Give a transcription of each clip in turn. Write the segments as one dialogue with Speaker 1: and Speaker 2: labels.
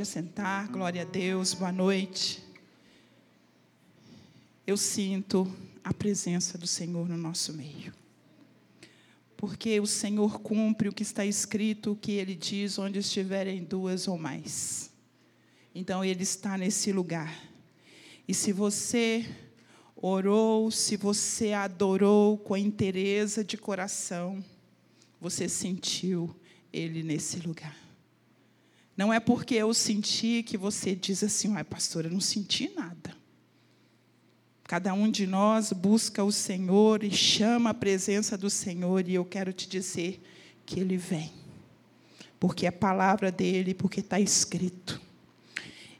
Speaker 1: Pode assentar, glória a Deus, boa noite. Eu sinto a presença do Senhor no nosso meio. Porque o Senhor cumpre o que está escrito, o que ele diz, onde estiverem duas ou mais. Então, ele está nesse lugar. E se você orou, se você adorou com interesse de coração, você sentiu ele nesse lugar. Não é porque eu senti que você diz assim, ai, pastora, eu não senti nada. Cada um de nós busca o Senhor e chama a presença do Senhor, e eu quero te dizer que Ele vem, porque é palavra dele, porque está escrito.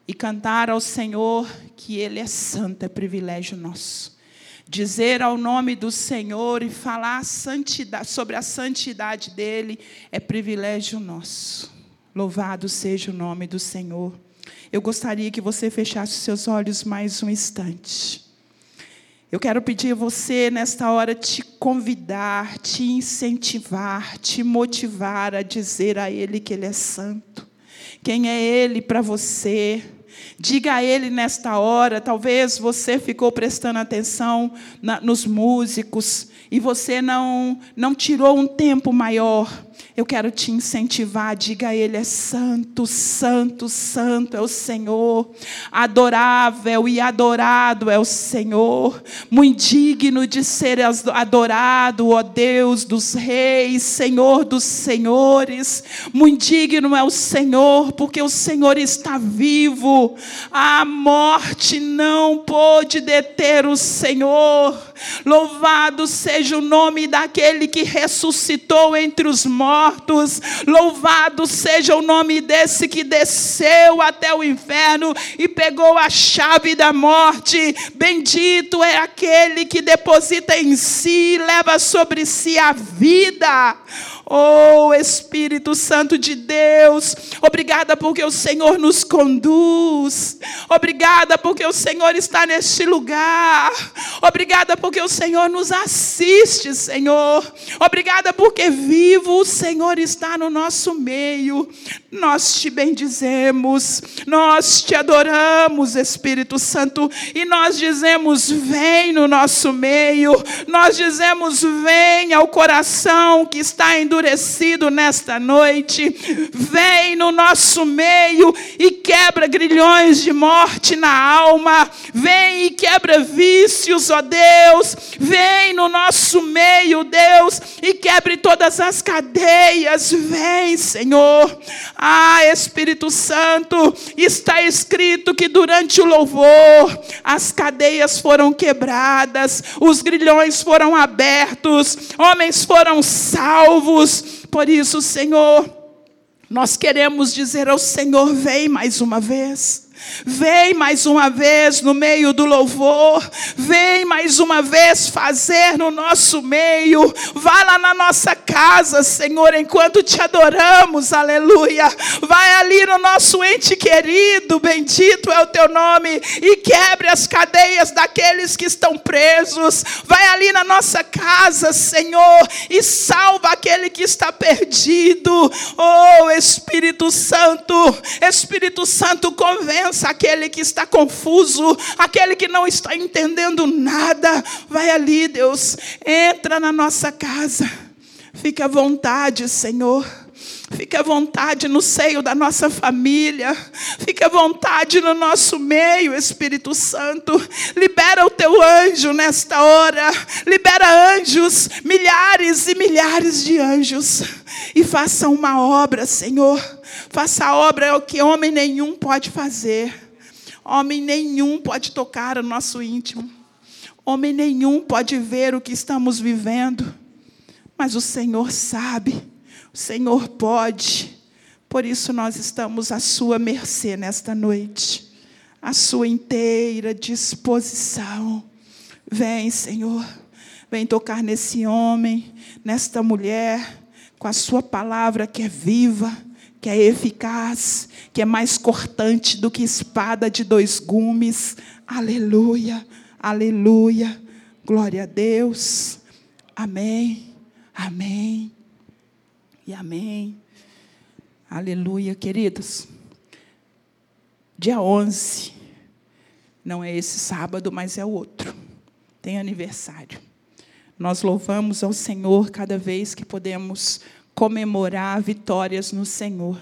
Speaker 1: E cantar ao Senhor que Ele é santo é privilégio nosso. Dizer ao nome do Senhor e falar a sobre a santidade dele é privilégio nosso. Louvado seja o nome do Senhor. Eu gostaria que você fechasse seus olhos mais um instante. Eu quero pedir a você, nesta hora, te convidar, te incentivar, te motivar a dizer a Ele que Ele é santo. Quem é Ele para você? Diga a Ele nesta hora, talvez você ficou prestando atenção na, nos músicos e você não, não tirou um tempo maior eu quero te incentivar, diga a Ele: é santo, santo, santo é o Senhor, adorável e adorado é o Senhor, muito digno de ser adorado, ó Deus dos reis, Senhor dos senhores, muito digno é o Senhor, porque o Senhor está vivo, a morte não pôde deter o Senhor, louvado seja o nome daquele que ressuscitou entre os mortos mortos. Louvado seja o nome desse que desceu até o inferno e pegou a chave da morte. Bendito é aquele que deposita em si, leva sobre si a vida. Oh Espírito Santo de Deus, obrigada porque o Senhor nos conduz, obrigada porque o Senhor está neste lugar, obrigada porque o Senhor nos assiste, Senhor, obrigada porque vivo o Senhor está no nosso meio, nós te bendizemos, nós te adoramos, Espírito Santo, e nós dizemos: vem no nosso meio, nós dizemos: vem ao coração que está endurecido endurecido nesta noite, vem no nosso meio e quebra grilhões de morte na alma, vem e quebra vícios, ó Deus, vem no nosso meio, Deus, e quebre todas as cadeias, vem, Senhor. Ah, Espírito Santo, está escrito que durante o louvor as cadeias foram quebradas, os grilhões foram abertos, homens foram salvos por isso, Senhor, nós queremos dizer ao Senhor: vem mais uma vez. Vem mais uma vez no meio do louvor, vem mais uma vez fazer no nosso meio, vá lá na nossa casa, Senhor, enquanto te adoramos, aleluia. Vai ali no nosso ente querido, bendito é o teu nome, e quebre as cadeias daqueles que estão presos. Vai ali na nossa casa, Senhor, e salva aquele que está perdido. Oh, Espírito Santo, Espírito Santo, convença aquele que está confuso, aquele que não está entendendo nada. Vai ali, Deus, entra na nossa casa. Fique à vontade, Senhor. Fique à vontade no seio da nossa família. Fique à vontade no nosso meio, Espírito Santo. Libera o teu anjo nesta hora. Libera anjos, milhares e milhares de anjos. E faça uma obra, Senhor. Faça a obra é o que homem nenhum pode fazer. Homem nenhum pode tocar o nosso íntimo. Homem nenhum pode ver o que estamos vivendo. Mas o Senhor sabe. O Senhor pode. Por isso nós estamos à sua mercê nesta noite. À sua inteira disposição. Vem, Senhor. Vem tocar nesse homem, nesta mulher, com a sua palavra que é viva, que é eficaz, que é mais cortante do que espada de dois gumes. Aleluia, aleluia. Glória a Deus. Amém, amém e amém. Aleluia, queridos. Dia 11. Não é esse sábado, mas é o outro. Tem aniversário. Nós louvamos ao Senhor cada vez que podemos comemorar vitórias no Senhor.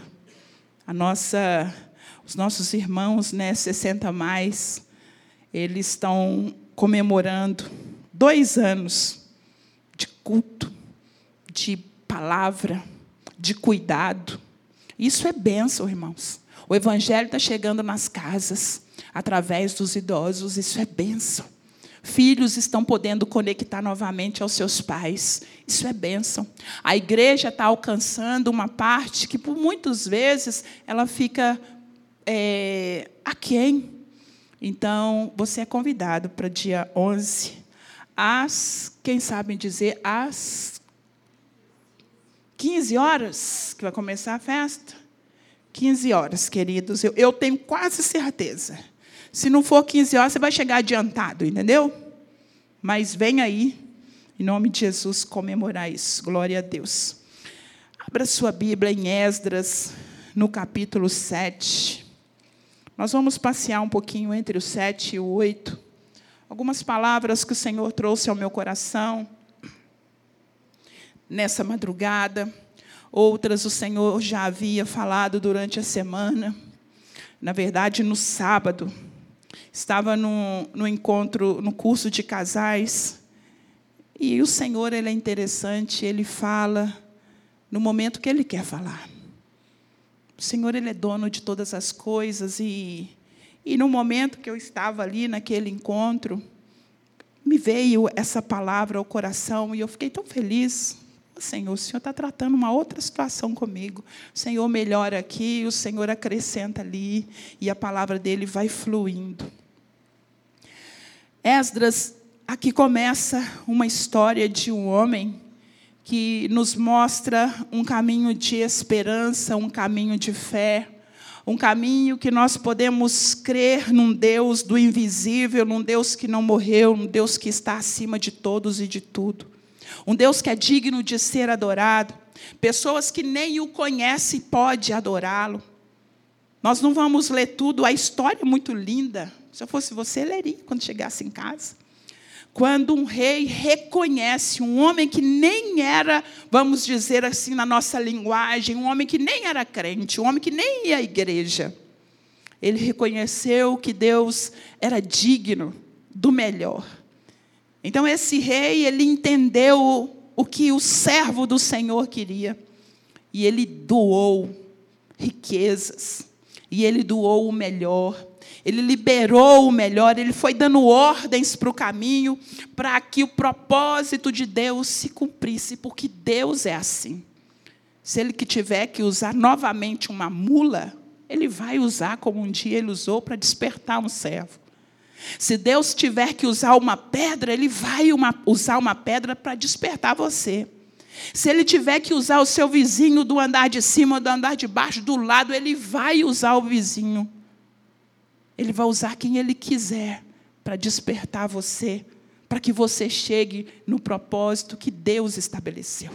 Speaker 1: A nossa, os nossos irmãos, né, 60 mais, eles estão comemorando dois anos de culto, de palavra, de cuidado. Isso é bênção, irmãos. O Evangelho está chegando nas casas, através dos idosos, isso é bênção. Filhos estão podendo conectar novamente aos seus pais. Isso é bênção. A igreja está alcançando uma parte que, por muitas vezes, ela fica é, aquém. Então, você é convidado para dia 11, às, quem sabe dizer, às 15 horas, que vai começar a festa. 15 horas, queridos. Eu, eu tenho quase certeza. Se não for 15 horas, você vai chegar adiantado, entendeu? Mas vem aí, em nome de Jesus, comemorar isso. Glória a Deus. Abra sua Bíblia em Esdras, no capítulo 7. Nós vamos passear um pouquinho entre o 7 e o 8. Algumas palavras que o Senhor trouxe ao meu coração nessa madrugada. Outras o Senhor já havia falado durante a semana. Na verdade, no sábado, estava no, no encontro, no curso de casais, e o Senhor ele é interessante, ele fala no momento que ele quer falar. O Senhor ele é dono de todas as coisas e e no momento que eu estava ali naquele encontro, me veio essa palavra ao coração e eu fiquei tão feliz. Senhor, o Senhor está tratando uma outra situação comigo. O Senhor melhora aqui, o Senhor acrescenta ali, e a palavra dele vai fluindo. Esdras, aqui começa uma história de um homem que nos mostra um caminho de esperança, um caminho de fé, um caminho que nós podemos crer num Deus do invisível, num Deus que não morreu, num Deus que está acima de todos e de tudo. Um Deus que é digno de ser adorado. Pessoas que nem o conhecem podem adorá-lo. Nós não vamos ler tudo, a história é muito linda. Se eu fosse você, leria quando chegasse em casa. Quando um rei reconhece um homem que nem era, vamos dizer assim na nossa linguagem, um homem que nem era crente, um homem que nem ia à igreja. Ele reconheceu que Deus era digno do melhor. Então esse rei, ele entendeu o que o servo do Senhor queria. E ele doou riquezas. E ele doou o melhor ele liberou o melhor, ele foi dando ordens para o caminho, para que o propósito de Deus se cumprisse, porque Deus é assim. Se ele que tiver que usar novamente uma mula, ele vai usar como um dia ele usou para despertar um servo. Se Deus tiver que usar uma pedra, ele vai uma, usar uma pedra para despertar você. Se ele tiver que usar o seu vizinho do andar de cima, do andar de baixo, do lado, ele vai usar o vizinho. Ele vai usar quem Ele quiser para despertar você, para que você chegue no propósito que Deus estabeleceu.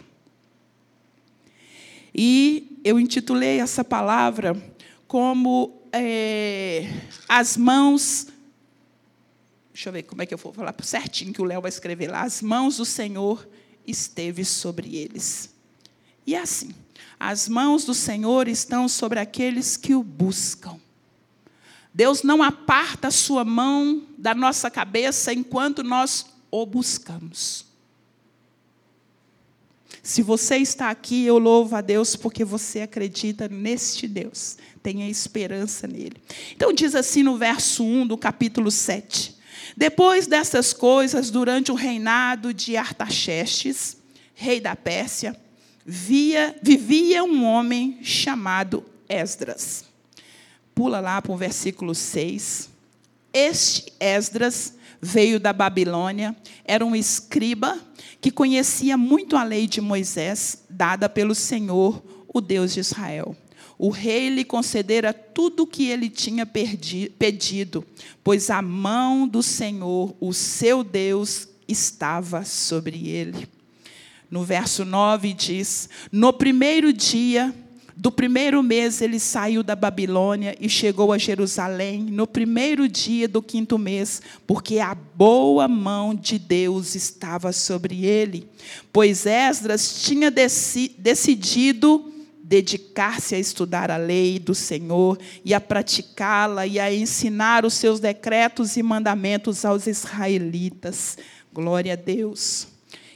Speaker 1: E eu intitulei essa palavra como é, as mãos. Deixa eu ver como é que eu vou falar certinho que o Léo vai escrever lá. As mãos do Senhor esteve sobre eles. E é assim: as mãos do Senhor estão sobre aqueles que o buscam. Deus não aparta a sua mão da nossa cabeça enquanto nós o buscamos. Se você está aqui, eu louvo a Deus porque você acredita neste Deus, tenha esperança nele. Então, diz assim no verso 1 do capítulo 7. Depois dessas coisas, durante o reinado de Artaxerxes, rei da Pérsia, via, vivia um homem chamado Esdras Pula lá para o versículo 6. Este Esdras veio da Babilônia, era um escriba que conhecia muito a lei de Moisés, dada pelo Senhor, o Deus de Israel. O rei lhe concedera tudo o que ele tinha pedido, pois a mão do Senhor, o seu Deus, estava sobre ele. No verso 9 diz: No primeiro dia Do primeiro mês ele saiu da Babilônia e chegou a Jerusalém no primeiro dia do quinto mês, porque a boa mão de Deus estava sobre ele. Pois Esdras tinha decidido dedicar-se a estudar a lei do Senhor e a praticá-la e a ensinar os seus decretos e mandamentos aos israelitas. Glória a Deus.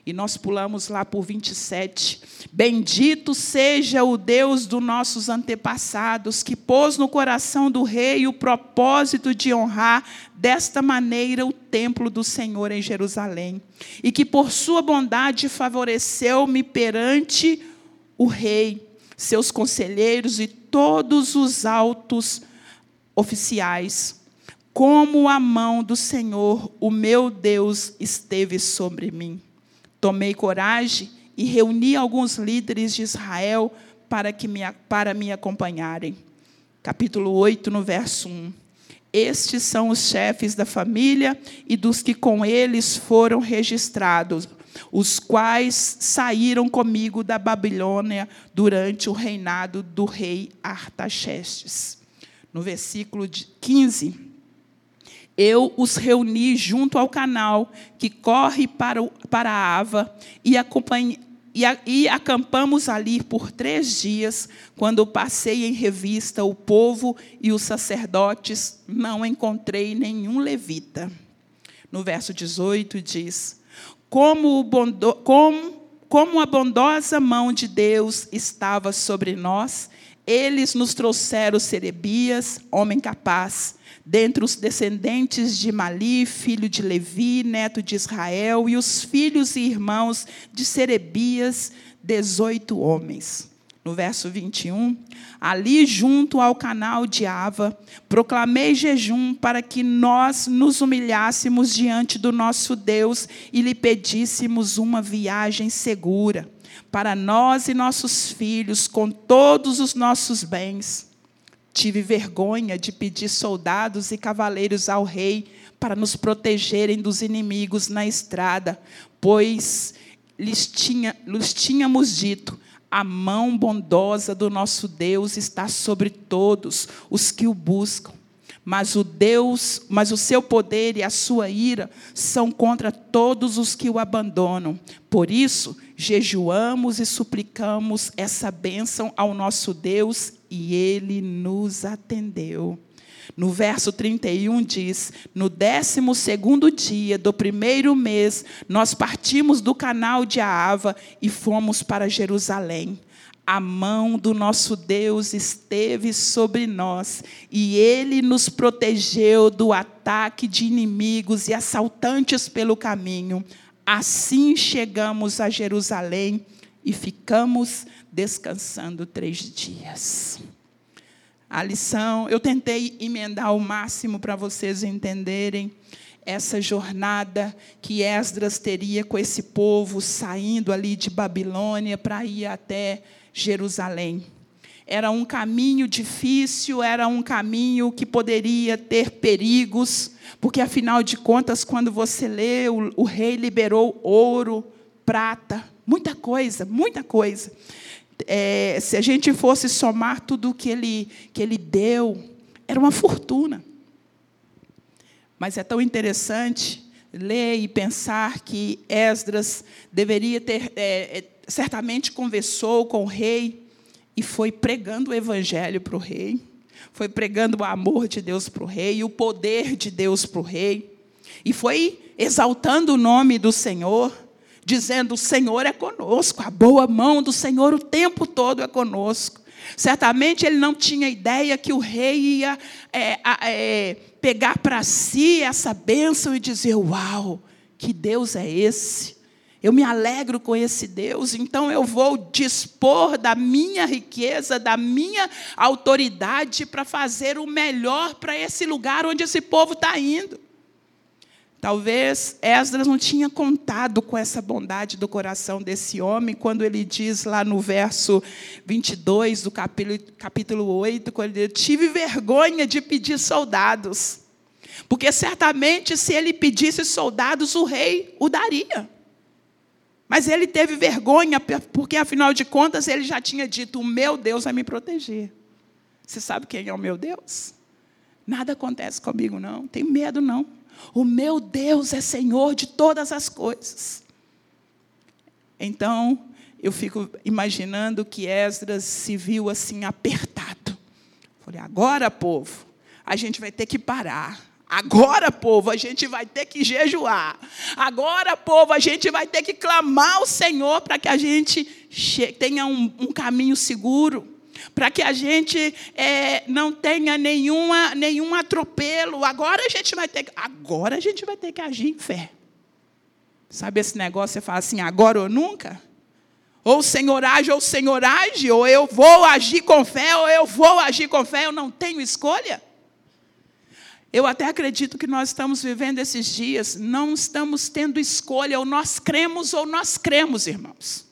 Speaker 1: E nós pulamos lá por 27. Bendito seja o Deus dos nossos antepassados, que pôs no coração do rei o propósito de honrar desta maneira o templo do Senhor em Jerusalém, e que por sua bondade favoreceu-me perante o rei, seus conselheiros e todos os altos oficiais. Como a mão do Senhor, o meu Deus, esteve sobre mim Tomei coragem e reuni alguns líderes de Israel para, que me, para me acompanharem. Capítulo 8, no verso 1. Estes são os chefes da família e dos que com eles foram registrados, os quais saíram comigo da Babilônia durante o reinado do rei Artaxerxes. No versículo 15, eu os reuni junto ao canal que corre para, o, para a Ava e, e, a, e acampamos ali por três dias. Quando passei em revista o povo e os sacerdotes, não encontrei nenhum levita. No verso 18 diz: Como, bondo, como, como a bondosa mão de Deus estava sobre nós, eles nos trouxeram Serebias, homem capaz, dentre os descendentes de Mali, filho de Levi, neto de Israel, e os filhos e irmãos de Serebias, dezoito homens. No verso 21, ali junto ao canal de Ava, proclamei jejum para que nós nos humilhássemos diante do nosso Deus e lhe pedíssemos uma viagem segura para nós e nossos filhos, com todos os nossos bens. Tive vergonha de pedir soldados e cavaleiros ao rei para nos protegerem dos inimigos na estrada, pois lhes, tinha, lhes tínhamos dito: a mão bondosa do nosso Deus está sobre todos os que o buscam. Mas o Deus, mas o seu poder e a sua ira são contra todos os que o abandonam. Por isso, jejuamos e suplicamos essa bênção ao nosso Deus e ele nos atendeu. No verso 31 diz: No décimo segundo dia do primeiro mês, nós partimos do canal de Aava e fomos para Jerusalém. A mão do nosso Deus esteve sobre nós e ele nos protegeu do ataque de inimigos e assaltantes pelo caminho. Assim chegamos a Jerusalém e ficamos descansando três dias. A lição, eu tentei emendar o máximo para vocês entenderem essa jornada que Esdras teria com esse povo saindo ali de Babilônia para ir até Jerusalém. Era um caminho difícil, era um caminho que poderia ter perigos, porque afinal de contas, quando você lê, o, o rei liberou ouro, prata, muita coisa, muita coisa é, se a gente fosse somar tudo que ele, que ele deu, era uma fortuna. Mas é tão interessante ler e pensar que Esdras deveria ter, é, é certamente conversou com o rei e foi pregando o evangelho para o rei, foi pregando o amor de Deus para o rei, o poder de Deus para o rei, e foi exaltando o nome do Senhor dizendo: O Senhor é conosco, a boa mão do Senhor o tempo todo é conosco. Certamente ele não tinha ideia que o rei ia é, é, pegar para si essa bênção e dizer: Uau, que Deus é esse? Eu me alegro com esse Deus, então eu vou dispor da minha riqueza, da minha autoridade para fazer o melhor para esse lugar onde esse povo está indo. Talvez Esdras não tinha contado com essa bondade do coração desse homem, quando ele diz lá no verso 22 do capítulo, capítulo 8, quando ele diz, tive vergonha de pedir soldados. Porque certamente, se ele pedisse soldados, o rei o daria. Mas ele teve vergonha, porque afinal de contas ele já tinha dito: O meu Deus vai me proteger. Você sabe quem é o meu Deus? Nada acontece comigo, não. Tenho medo, não. O meu Deus é Senhor de todas as coisas. Então, eu fico imaginando que Esdras se viu assim apertado. Falei, agora, povo, a gente vai ter que parar. Agora, povo, a gente vai ter que jejuar. Agora, povo, a gente vai ter que clamar ao Senhor para que a gente tenha um, um caminho seguro para que a gente é, não tenha nenhuma, nenhum atropelo. Agora a gente vai ter que, agora a gente vai ter que agir em fé. Sabe esse negócio? Você fala assim, agora ou nunca? Ou o Senhor age, ou o Senhor age, ou eu vou agir com fé, ou eu vou agir com fé, eu não tenho escolha. Eu até acredito que nós estamos vivendo esses dias, não estamos tendo escolha, ou nós cremos ou nós cremos, irmãos.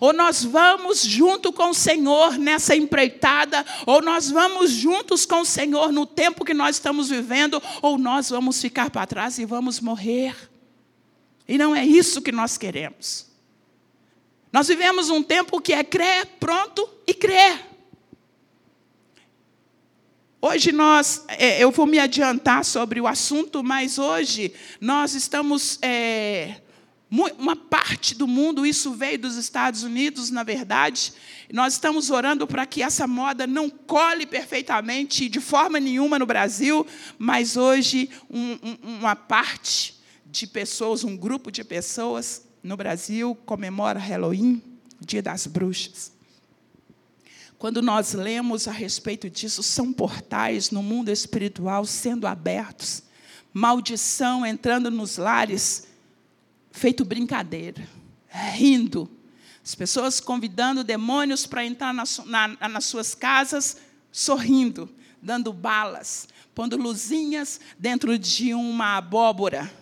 Speaker 1: Ou nós vamos junto com o Senhor nessa empreitada, ou nós vamos juntos com o Senhor no tempo que nós estamos vivendo, ou nós vamos ficar para trás e vamos morrer. E não é isso que nós queremos. Nós vivemos um tempo que é crer, pronto e crer. Hoje nós, é, eu vou me adiantar sobre o assunto, mas hoje nós estamos é, uma parte do mundo, isso veio dos Estados Unidos, na verdade. Nós estamos orando para que essa moda não cole perfeitamente de forma nenhuma no Brasil, mas hoje um, um, uma parte de pessoas, um grupo de pessoas no Brasil comemora Halloween, Dia das Bruxas. Quando nós lemos a respeito disso, são portais no mundo espiritual sendo abertos, maldição entrando nos lares feito brincadeira, rindo. As pessoas convidando demônios para entrar na, na, nas suas casas, sorrindo, dando balas, pondo luzinhas dentro de uma abóbora.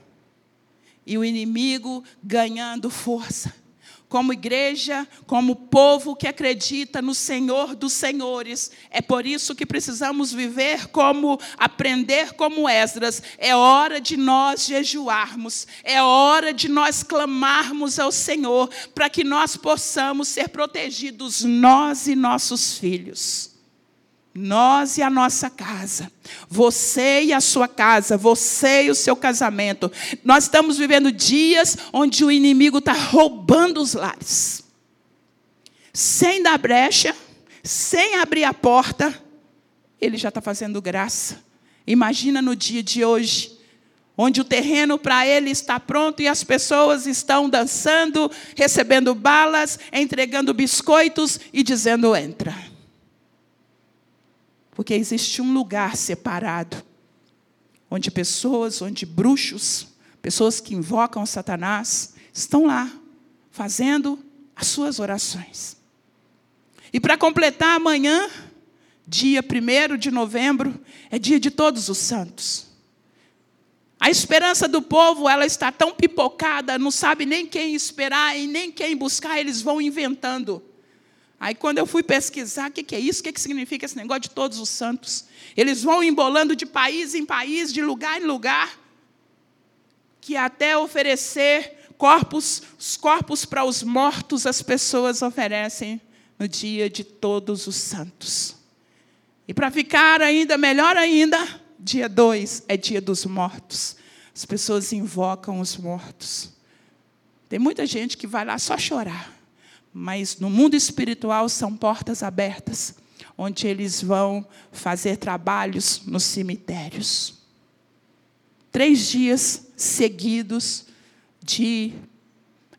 Speaker 1: E o inimigo ganhando força como igreja, como povo que acredita no Senhor dos Senhores. É por isso que precisamos viver como, aprender como Esdras. É hora de nós jejuarmos, é hora de nós clamarmos ao Senhor, para que nós possamos ser protegidos, nós e nossos filhos. Nós e a nossa casa, você e a sua casa, você e o seu casamento. Nós estamos vivendo dias onde o inimigo está roubando os lares. Sem dar brecha, sem abrir a porta, ele já está fazendo graça. Imagina no dia de hoje, onde o terreno para ele está pronto e as pessoas estão dançando, recebendo balas, entregando biscoitos e dizendo: entra. Porque existe um lugar separado, onde pessoas, onde bruxos, pessoas que invocam Satanás, estão lá, fazendo as suas orações. E para completar amanhã, dia 1 de novembro, é dia de todos os santos. A esperança do povo, ela está tão pipocada, não sabe nem quem esperar e nem quem buscar, eles vão inventando. Aí, quando eu fui pesquisar o que, que é isso, o que, que significa esse negócio de todos os santos, eles vão embolando de país em país, de lugar em lugar, que até oferecer corpos, os corpos para os mortos as pessoas oferecem no dia de todos os santos. E para ficar ainda melhor ainda, dia 2 é dia dos mortos. As pessoas invocam os mortos. Tem muita gente que vai lá só chorar. Mas no mundo espiritual são portas abertas, onde eles vão fazer trabalhos nos cemitérios. Três dias seguidos de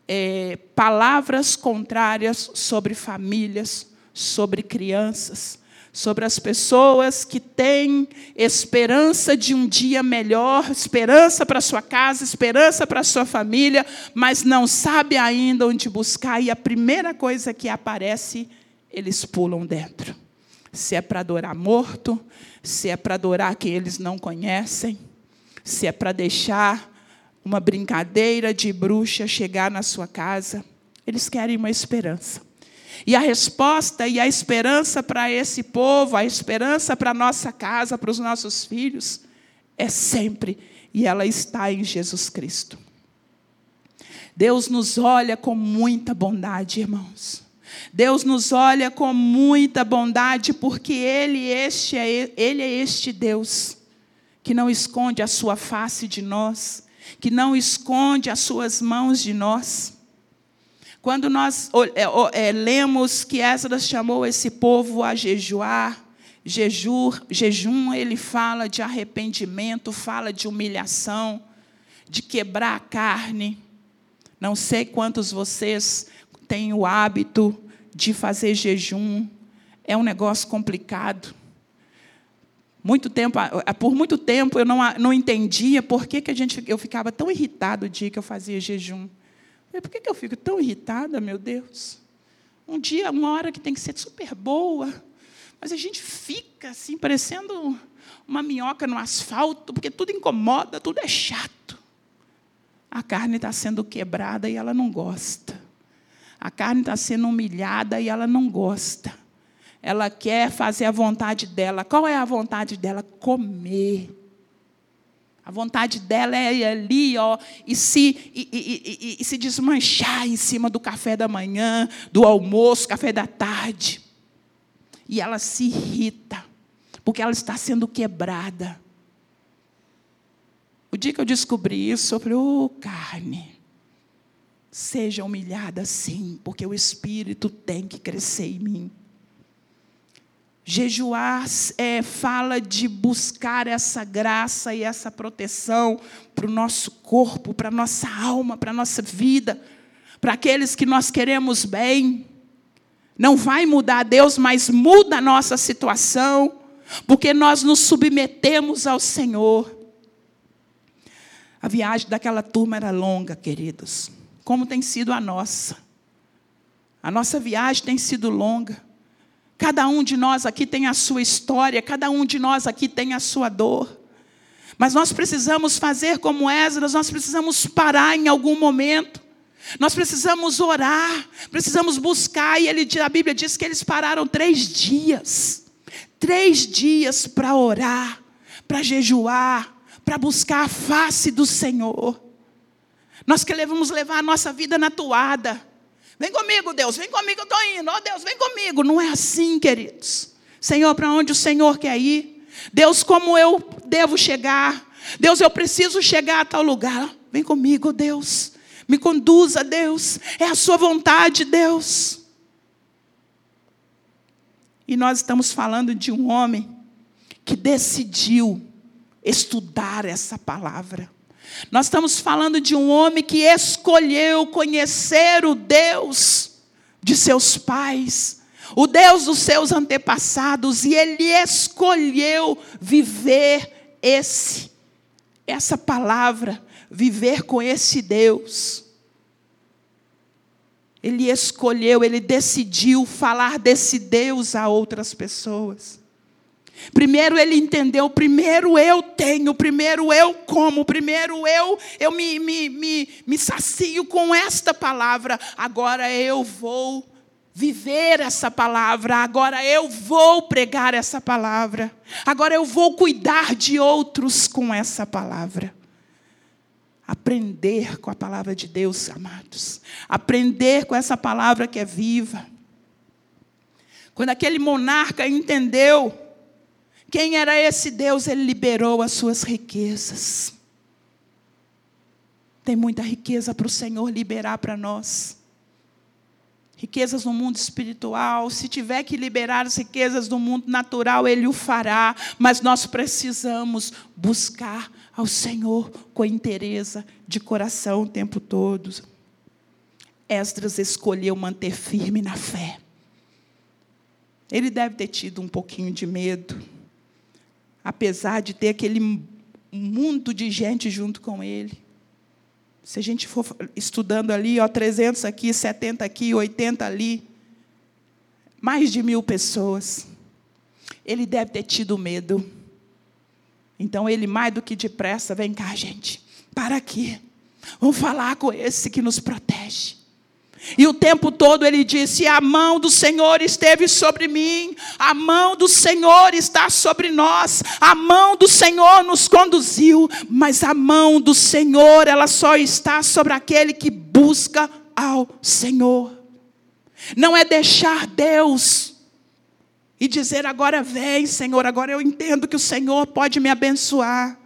Speaker 1: é, palavras contrárias sobre famílias, sobre crianças, sobre as pessoas que têm esperança de um dia melhor, esperança para sua casa, esperança para sua família, mas não sabe ainda onde buscar e a primeira coisa que aparece, eles pulam dentro. Se é para adorar morto, se é para adorar quem eles não conhecem, se é para deixar uma brincadeira de bruxa chegar na sua casa, eles querem uma esperança. E a resposta e a esperança para esse povo, a esperança para a nossa casa, para os nossos filhos, é sempre, e ela está em Jesus Cristo. Deus nos olha com muita bondade, irmãos. Deus nos olha com muita bondade, porque Ele, este é, Ele é este Deus que não esconde a sua face de nós, que não esconde as suas mãos de nós. Quando nós é, é, lemos que Esdras chamou esse povo a jejuar, jejum, jejum, ele fala de arrependimento, fala de humilhação, de quebrar a carne. Não sei quantos vocês têm o hábito de fazer jejum. É um negócio complicado. Muito tempo, por muito tempo eu não, não entendia por que, que a gente, eu ficava tão irritado o dia que eu fazia jejum. Por que, que eu fico tão irritada, meu Deus? Um dia, uma hora que tem que ser super boa, mas a gente fica assim, parecendo uma minhoca no asfalto, porque tudo incomoda, tudo é chato. A carne está sendo quebrada e ela não gosta. A carne está sendo humilhada e ela não gosta. Ela quer fazer a vontade dela. Qual é a vontade dela? Comer. A vontade dela é ir ali, ó, e se, e, e, e, e, se desmanchar em cima do café da manhã, do almoço, café da tarde. E ela se irrita, porque ela está sendo quebrada. O dia que eu descobri isso, eu falei, ô oh, carne, seja humilhada sim, porque o Espírito tem que crescer em mim. Jejuar é, fala de buscar essa graça e essa proteção para o nosso corpo, para a nossa alma, para a nossa vida, para aqueles que nós queremos bem. Não vai mudar Deus, mas muda a nossa situação, porque nós nos submetemos ao Senhor. A viagem daquela turma era longa, queridos, como tem sido a nossa. A nossa viagem tem sido longa. Cada um de nós aqui tem a sua história, cada um de nós aqui tem a sua dor. Mas nós precisamos fazer como Esdras, nós precisamos parar em algum momento. Nós precisamos orar, precisamos buscar, e ele, a Bíblia diz que eles pararam três dias. Três dias para orar, para jejuar, para buscar a face do Senhor. Nós queremos levar a nossa vida na toada. Vem comigo, Deus, vem comigo, eu estou indo. Ó oh, Deus, vem comigo. Não é assim, queridos. Senhor, para onde o Senhor quer ir? Deus, como eu devo chegar? Deus, eu preciso chegar a tal lugar. Vem comigo, Deus. Me conduza, Deus. É a sua vontade, Deus. E nós estamos falando de um homem que decidiu estudar essa palavra. Nós estamos falando de um homem que escolheu conhecer o Deus de seus pais, o Deus dos seus antepassados, e ele escolheu viver esse essa palavra, viver com esse Deus. Ele escolheu, ele decidiu falar desse Deus a outras pessoas. Primeiro ele entendeu, primeiro eu tenho, primeiro eu como, primeiro eu, eu me, me, me, me sacio com esta palavra, agora eu vou viver essa palavra, agora eu vou pregar essa palavra, agora eu vou cuidar de outros com essa palavra. Aprender com a palavra de Deus, amados, aprender com essa palavra que é viva. Quando aquele monarca entendeu, quem era esse Deus? Ele liberou as suas riquezas. Tem muita riqueza para o Senhor liberar para nós. Riquezas no mundo espiritual. Se tiver que liberar as riquezas do mundo natural, Ele o fará. Mas nós precisamos buscar ao Senhor com interesse de coração o tempo todo. Esdras escolheu manter firme na fé. Ele deve ter tido um pouquinho de medo apesar de ter aquele mundo de gente junto com ele. Se a gente for estudando ali, ó, 300 aqui, 70 aqui, 80 ali, mais de mil pessoas. Ele deve ter tido medo. Então ele, mais do que depressa, vem cá, gente, para aqui. Vamos falar com esse que nos protege. E o tempo todo ele disse: A mão do Senhor esteve sobre mim, a mão do Senhor está sobre nós, a mão do Senhor nos conduziu, mas a mão do Senhor, ela só está sobre aquele que busca ao Senhor. Não é deixar Deus e dizer: Agora vem, Senhor, agora eu entendo que o Senhor pode me abençoar.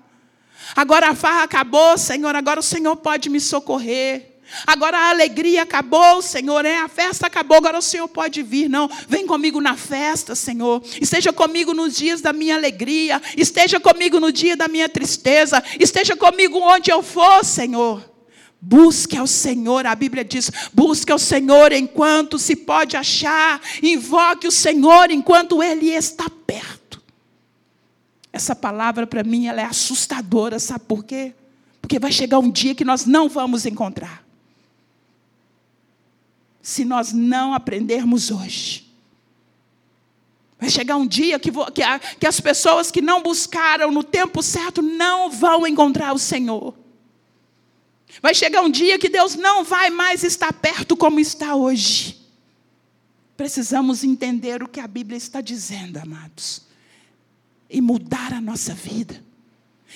Speaker 1: Agora a farra acabou, Senhor, agora o Senhor pode me socorrer. Agora a alegria acabou, Senhor, é, a festa acabou, agora o Senhor pode vir. Não, vem comigo na festa, Senhor. Esteja comigo nos dias da minha alegria, esteja comigo no dia da minha tristeza, esteja comigo onde eu for, Senhor. Busque ao Senhor, a Bíblia diz: busque ao Senhor enquanto se pode achar, invoque o Senhor enquanto Ele está perto. Essa palavra para mim ela é assustadora, sabe por quê? Porque vai chegar um dia que nós não vamos encontrar se nós não aprendermos hoje. Vai chegar um dia que, que, que as pessoas que não buscaram no tempo certo não vão encontrar o Senhor. Vai chegar um dia que Deus não vai mais estar perto como está hoje. Precisamos entender o que a Bíblia está dizendo, amados, e mudar a nossa vida,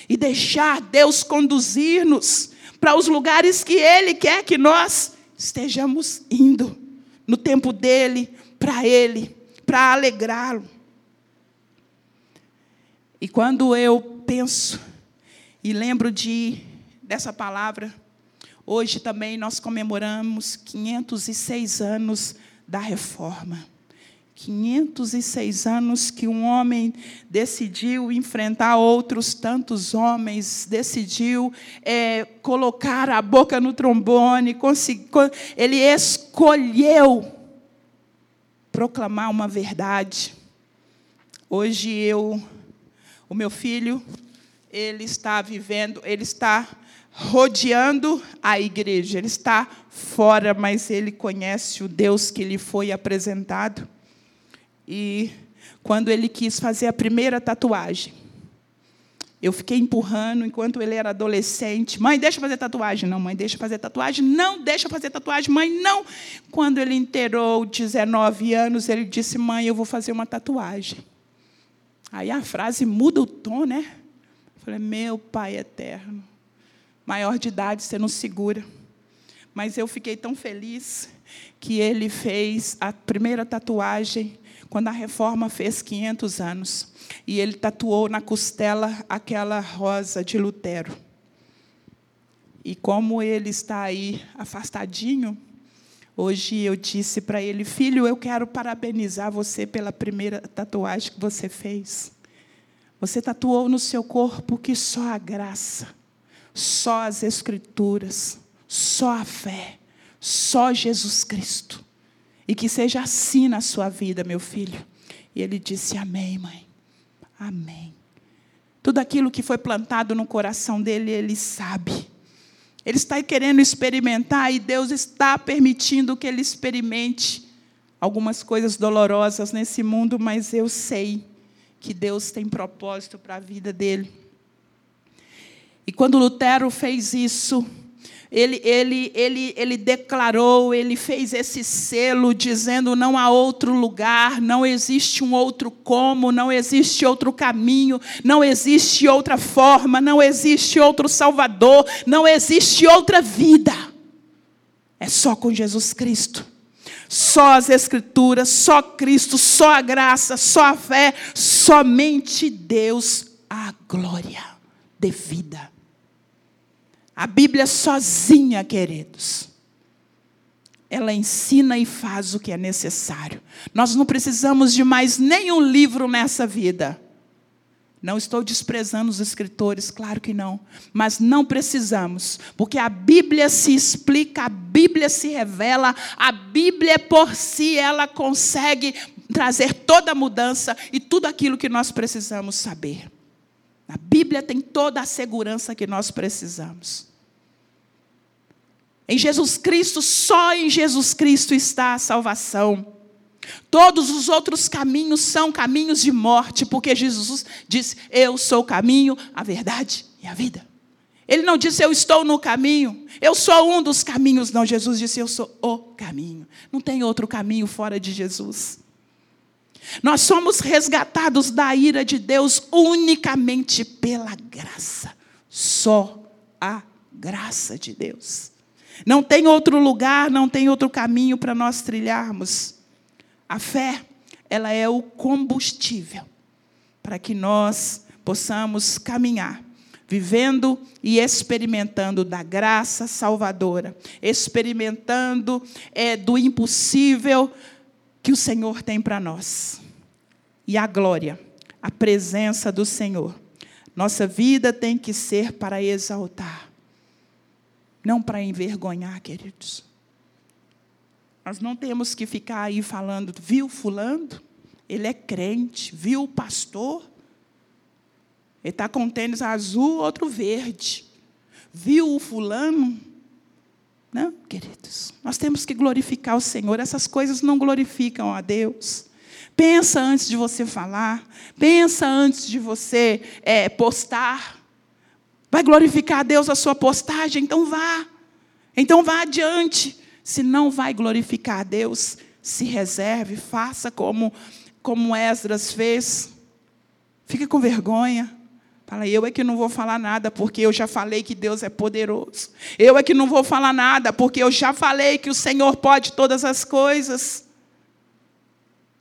Speaker 1: e deixar Deus conduzir-nos para os lugares que Ele quer que nós estejamos indo no tempo dele, para ele, para alegrá-lo. E quando eu penso e lembro de dessa palavra, hoje também nós comemoramos 506 anos da reforma. 506 anos que um homem decidiu enfrentar outros tantos homens, decidiu é, colocar a boca no trombone, ele escolheu proclamar uma verdade. Hoje eu, o meu filho, ele está vivendo, ele está rodeando a igreja, ele está fora, mas ele conhece o Deus que lhe foi apresentado. E quando ele quis fazer a primeira tatuagem, eu fiquei empurrando enquanto ele era adolescente. Mãe, deixa eu fazer tatuagem. Não, mãe, deixa eu fazer tatuagem. Não, deixa eu fazer tatuagem. Mãe, não. Quando ele inteirou 19 anos, ele disse: Mãe, eu vou fazer uma tatuagem. Aí a frase muda o tom, né? Eu falei: Meu Pai eterno. Maior de idade, você não segura. Mas eu fiquei tão feliz que ele fez a primeira tatuagem quando a reforma fez 500 anos. E ele tatuou na costela aquela rosa de Lutero. E como ele está aí afastadinho, hoje eu disse para ele: Filho, eu quero parabenizar você pela primeira tatuagem que você fez. Você tatuou no seu corpo que só a graça, só as Escrituras, só a fé, só Jesus Cristo e que seja assim na sua vida, meu filho. E ele disse: Amém, mãe. Amém. Tudo aquilo que foi plantado no coração dele, ele sabe. Ele está querendo experimentar e Deus está permitindo que ele experimente algumas coisas dolorosas nesse mundo, mas eu sei que Deus tem propósito para a vida dele. E quando Lutero fez isso, ele, ele, ele, ele declarou, ele fez esse selo dizendo: não há outro lugar, não existe um outro como, não existe outro caminho, não existe outra forma, não existe outro Salvador, não existe outra vida. É só com Jesus Cristo. Só as Escrituras, só Cristo, só a graça, só a fé, somente Deus a glória devida. A Bíblia sozinha, queridos, ela ensina e faz o que é necessário. Nós não precisamos de mais nenhum livro nessa vida. Não estou desprezando os escritores, claro que não. Mas não precisamos, porque a Bíblia se explica, a Bíblia se revela, a Bíblia por si, ela consegue trazer toda a mudança e tudo aquilo que nós precisamos saber. A Bíblia tem toda a segurança que nós precisamos. Em Jesus Cristo, só em Jesus Cristo está a salvação. Todos os outros caminhos são caminhos de morte, porque Jesus disse: Eu sou o caminho, a verdade e a vida. Ele não disse, eu estou no caminho, eu sou um dos caminhos. Não, Jesus disse, eu sou o caminho. Não tem outro caminho fora de Jesus. Nós somos resgatados da ira de Deus unicamente pela graça. Só a graça de Deus. Não tem outro lugar, não tem outro caminho para nós trilharmos. A fé, ela é o combustível para que nós possamos caminhar vivendo e experimentando da graça salvadora, experimentando é, do impossível que o Senhor tem para nós. E a glória, a presença do Senhor. Nossa vida tem que ser para exaltar, não para envergonhar, queridos. Nós não temos que ficar aí falando, viu fulano? Ele é crente, viu o pastor? Ele está com um tênis azul, outro verde. Viu o fulano? Não, queridos. Nós temos que glorificar o Senhor. Essas coisas não glorificam a Deus. Pensa antes de você falar. Pensa antes de você é, postar. Vai glorificar a Deus a sua postagem? Então vá. Então vá adiante. Se não vai glorificar a Deus, se reserve, faça como, como Esdras fez. Fique com vergonha. Fala, eu é que não vou falar nada, porque eu já falei que Deus é poderoso. Eu é que não vou falar nada, porque eu já falei que o Senhor pode todas as coisas.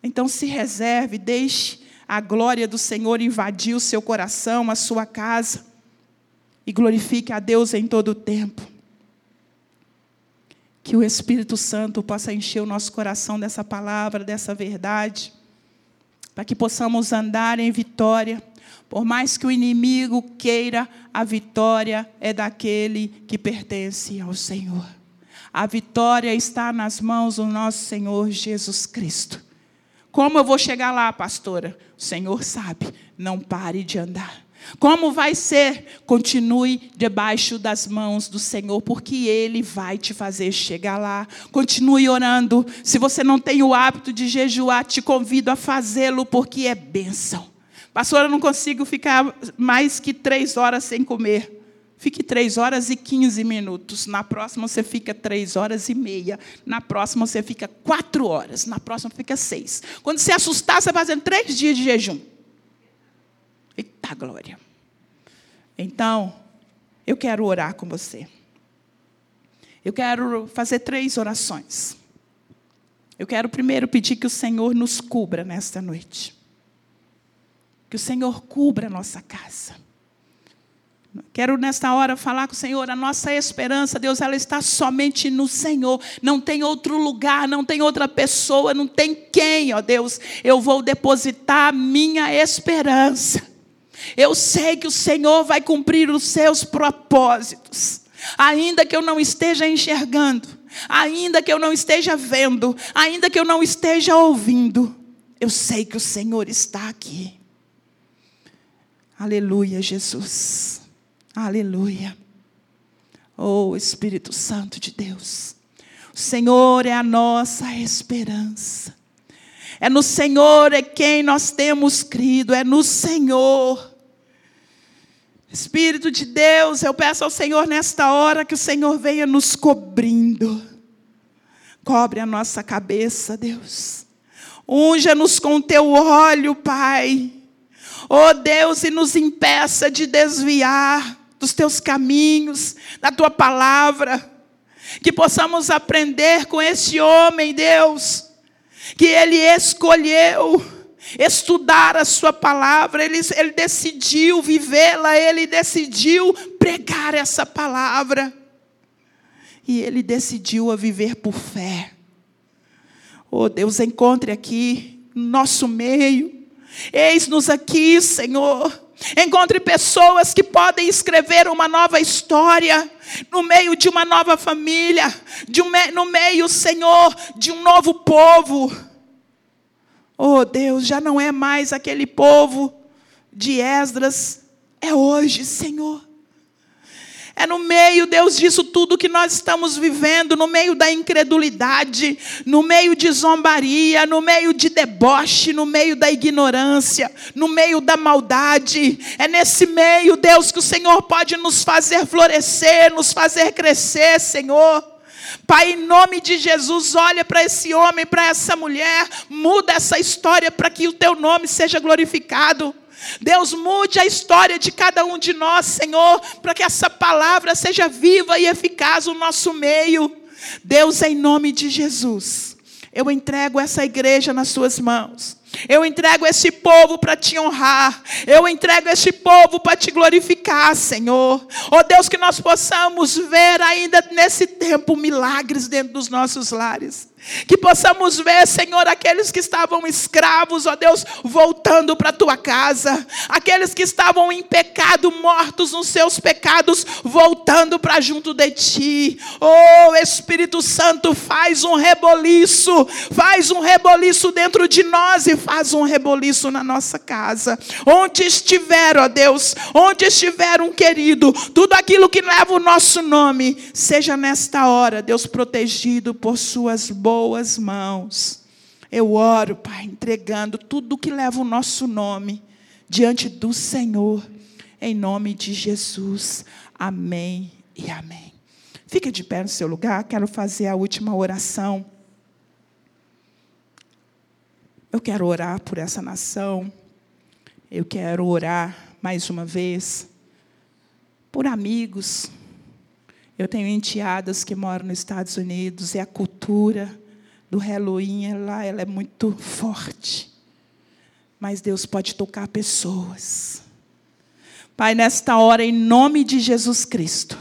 Speaker 1: Então se reserve, deixe a glória do Senhor invadir o seu coração, a sua casa. E glorifique a Deus em todo o tempo. Que o Espírito Santo possa encher o nosso coração dessa palavra, dessa verdade, para que possamos andar em vitória por mais que o inimigo queira, a vitória é daquele que pertence ao Senhor. A vitória está nas mãos do nosso Senhor Jesus Cristo. Como eu vou chegar lá, pastora? O Senhor sabe. Não pare de andar. Como vai ser? Continue debaixo das mãos do Senhor, porque Ele vai te fazer chegar lá. Continue orando. Se você não tem o hábito de jejuar, te convido a fazê-lo, porque é bênção. Pastor, eu não consigo ficar mais que três horas sem comer. Fique três horas e quinze minutos. Na próxima você fica três horas e meia. Na próxima você fica quatro horas. Na próxima fica seis. Quando você assustar, você vai fazendo três dias de jejum. Eita glória. Então, eu quero orar com você. Eu quero fazer três orações. Eu quero primeiro pedir que o Senhor nos cubra nesta noite. Que o Senhor cubra a nossa casa. Quero nesta hora falar com o Senhor, a nossa esperança, Deus, ela está somente no Senhor. Não tem outro lugar, não tem outra pessoa, não tem quem, ó Deus, eu vou depositar a minha esperança. Eu sei que o Senhor vai cumprir os seus propósitos, ainda que eu não esteja enxergando, ainda que eu não esteja vendo, ainda que eu não esteja ouvindo. Eu sei que o Senhor está aqui. Aleluia, Jesus. Aleluia. Oh, Espírito Santo de Deus. O Senhor é a nossa esperança. É no Senhor é quem nós temos crido, é no Senhor. Espírito de Deus, eu peço ao Senhor nesta hora que o Senhor venha nos cobrindo. Cobre a nossa cabeça, Deus. Unja-nos com teu óleo, Pai. Oh Deus, e nos impeça de desviar dos teus caminhos, da tua palavra. Que possamos aprender com esse homem, Deus, que ele escolheu estudar a sua palavra, ele, ele decidiu vivê-la, ele decidiu pregar essa palavra. E ele decidiu a viver por fé. Oh Deus, encontre aqui no nosso meio Eis-nos aqui, Senhor. Encontre pessoas que podem escrever uma nova história no meio de uma nova família, um, no meio, Senhor, de um novo povo. Oh Deus, já não é mais aquele povo de Esdras, é hoje, Senhor. É no meio, Deus, disso tudo que nós estamos vivendo, no meio da incredulidade, no meio de zombaria, no meio de deboche, no meio da ignorância, no meio da maldade. É nesse meio, Deus, que o Senhor pode nos fazer florescer, nos fazer crescer, Senhor. Pai, em nome de Jesus, olha para esse homem, para essa mulher, muda essa história para que o teu nome seja glorificado. Deus, mude a história de cada um de nós, Senhor, para que essa palavra seja viva e eficaz no nosso meio. Deus, em nome de Jesus, eu entrego essa igreja nas suas mãos. Eu entrego esse povo para te honrar. Eu entrego esse povo para te glorificar, Senhor. Oh Deus, que nós possamos ver ainda nesse tempo milagres dentro dos nossos lares. Que possamos ver, Senhor, aqueles que estavam escravos, ó Deus, voltando para a tua casa. Aqueles que estavam em pecado, mortos nos seus pecados, voltando para junto de ti. Oh, Espírito Santo, faz um reboliço, faz um reboliço dentro de nós e faz um reboliço na nossa casa. Onde estiver, ó Deus, onde estiver um querido, tudo aquilo que leva o nosso nome, seja nesta hora, Deus, protegido por suas boas boas mãos. Eu oro, Pai, entregando tudo que leva o nosso nome diante do Senhor, em nome de Jesus. Amém e amém. Fica de pé no seu lugar, quero fazer a última oração. Eu quero orar por essa nação. Eu quero orar mais uma vez por amigos. Eu tenho enteadas que moram nos Estados Unidos e a cultura do Halloween lá ela é muito forte. Mas Deus pode tocar pessoas. Pai, nesta hora, em nome de Jesus Cristo,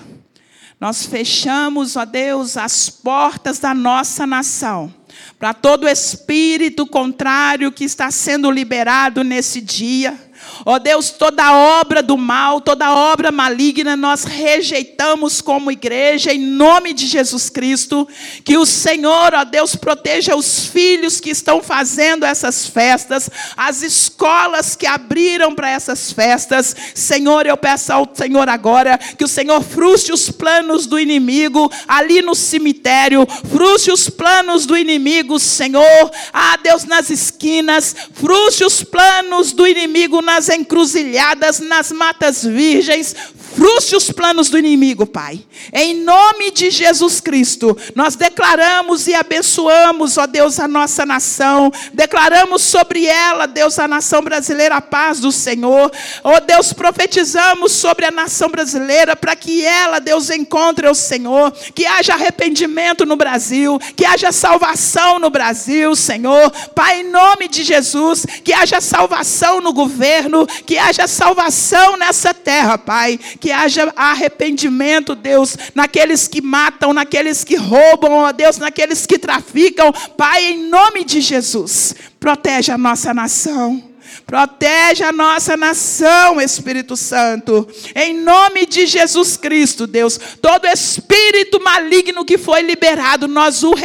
Speaker 1: nós fechamos, ó Deus, as portas da nossa nação para todo espírito contrário que está sendo liberado nesse dia Ó oh Deus, toda obra do mal, toda obra maligna, nós rejeitamos como igreja, em nome de Jesus Cristo. Que o Senhor, ó oh Deus, proteja os filhos que estão fazendo essas festas, as escolas que abriram para essas festas. Senhor, eu peço ao Senhor agora que o Senhor frustre os planos do inimigo ali no cemitério, frustre os planos do inimigo, Senhor. Ah, Deus, nas esquinas, frustre os planos do inimigo nas encruzilhadas, nas matas virgens, frustre os planos do inimigo, Pai. Em nome de Jesus Cristo, nós declaramos e abençoamos, ó Deus, a nossa nação. Declaramos sobre ela, Deus, a nação brasileira, a paz do Senhor. Ó Deus, profetizamos sobre a nação brasileira para que ela, Deus, encontre o Senhor. Que haja arrependimento no Brasil, que haja salvação no Brasil, Senhor. Pai, em nome de Jesus, que haja salvação no governo, que haja salvação nessa terra, Pai. Que que haja arrependimento, Deus, naqueles que matam, naqueles que roubam, ó Deus, naqueles que traficam. Pai, em nome de Jesus, protege a nossa nação. Protege a nossa nação, Espírito Santo. Em nome de Jesus Cristo, Deus. Todo espírito maligno que foi liberado, nós os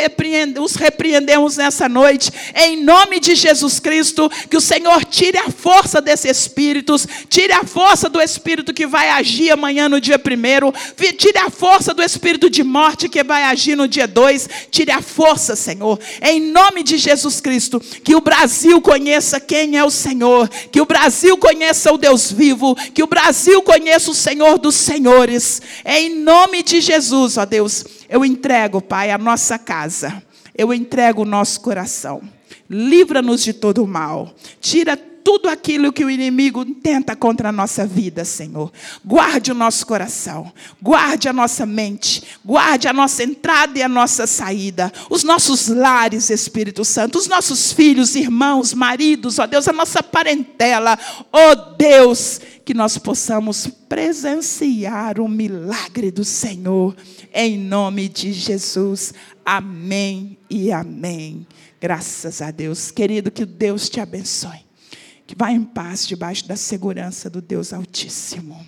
Speaker 1: repreendemos nessa noite. Em nome de Jesus Cristo, que o Senhor tire a força desses espíritos, tire a força do espírito que vai agir amanhã no dia primeiro, tire a força do espírito de morte que vai agir no dia dois, tire a força, Senhor. Em nome de Jesus Cristo, que o Brasil conheça quem é o Senhor Senhor, que o Brasil conheça o Deus vivo, que o Brasil conheça o Senhor dos Senhores. Em nome de Jesus, ó Deus, eu entrego, Pai, a nossa casa, eu entrego o nosso coração. Livra-nos de todo o mal. Tira tudo aquilo que o inimigo tenta contra a nossa vida, Senhor. Guarde o nosso coração, guarde a nossa mente, guarde a nossa entrada e a nossa saída, os nossos lares, Espírito Santo, os nossos filhos, irmãos, maridos, ó Deus, a nossa parentela, ó Deus, que nós possamos presenciar o milagre do Senhor, em nome de Jesus. Amém e amém. Graças a Deus. Querido, que Deus te abençoe. Que vá em paz debaixo da segurança do Deus Altíssimo.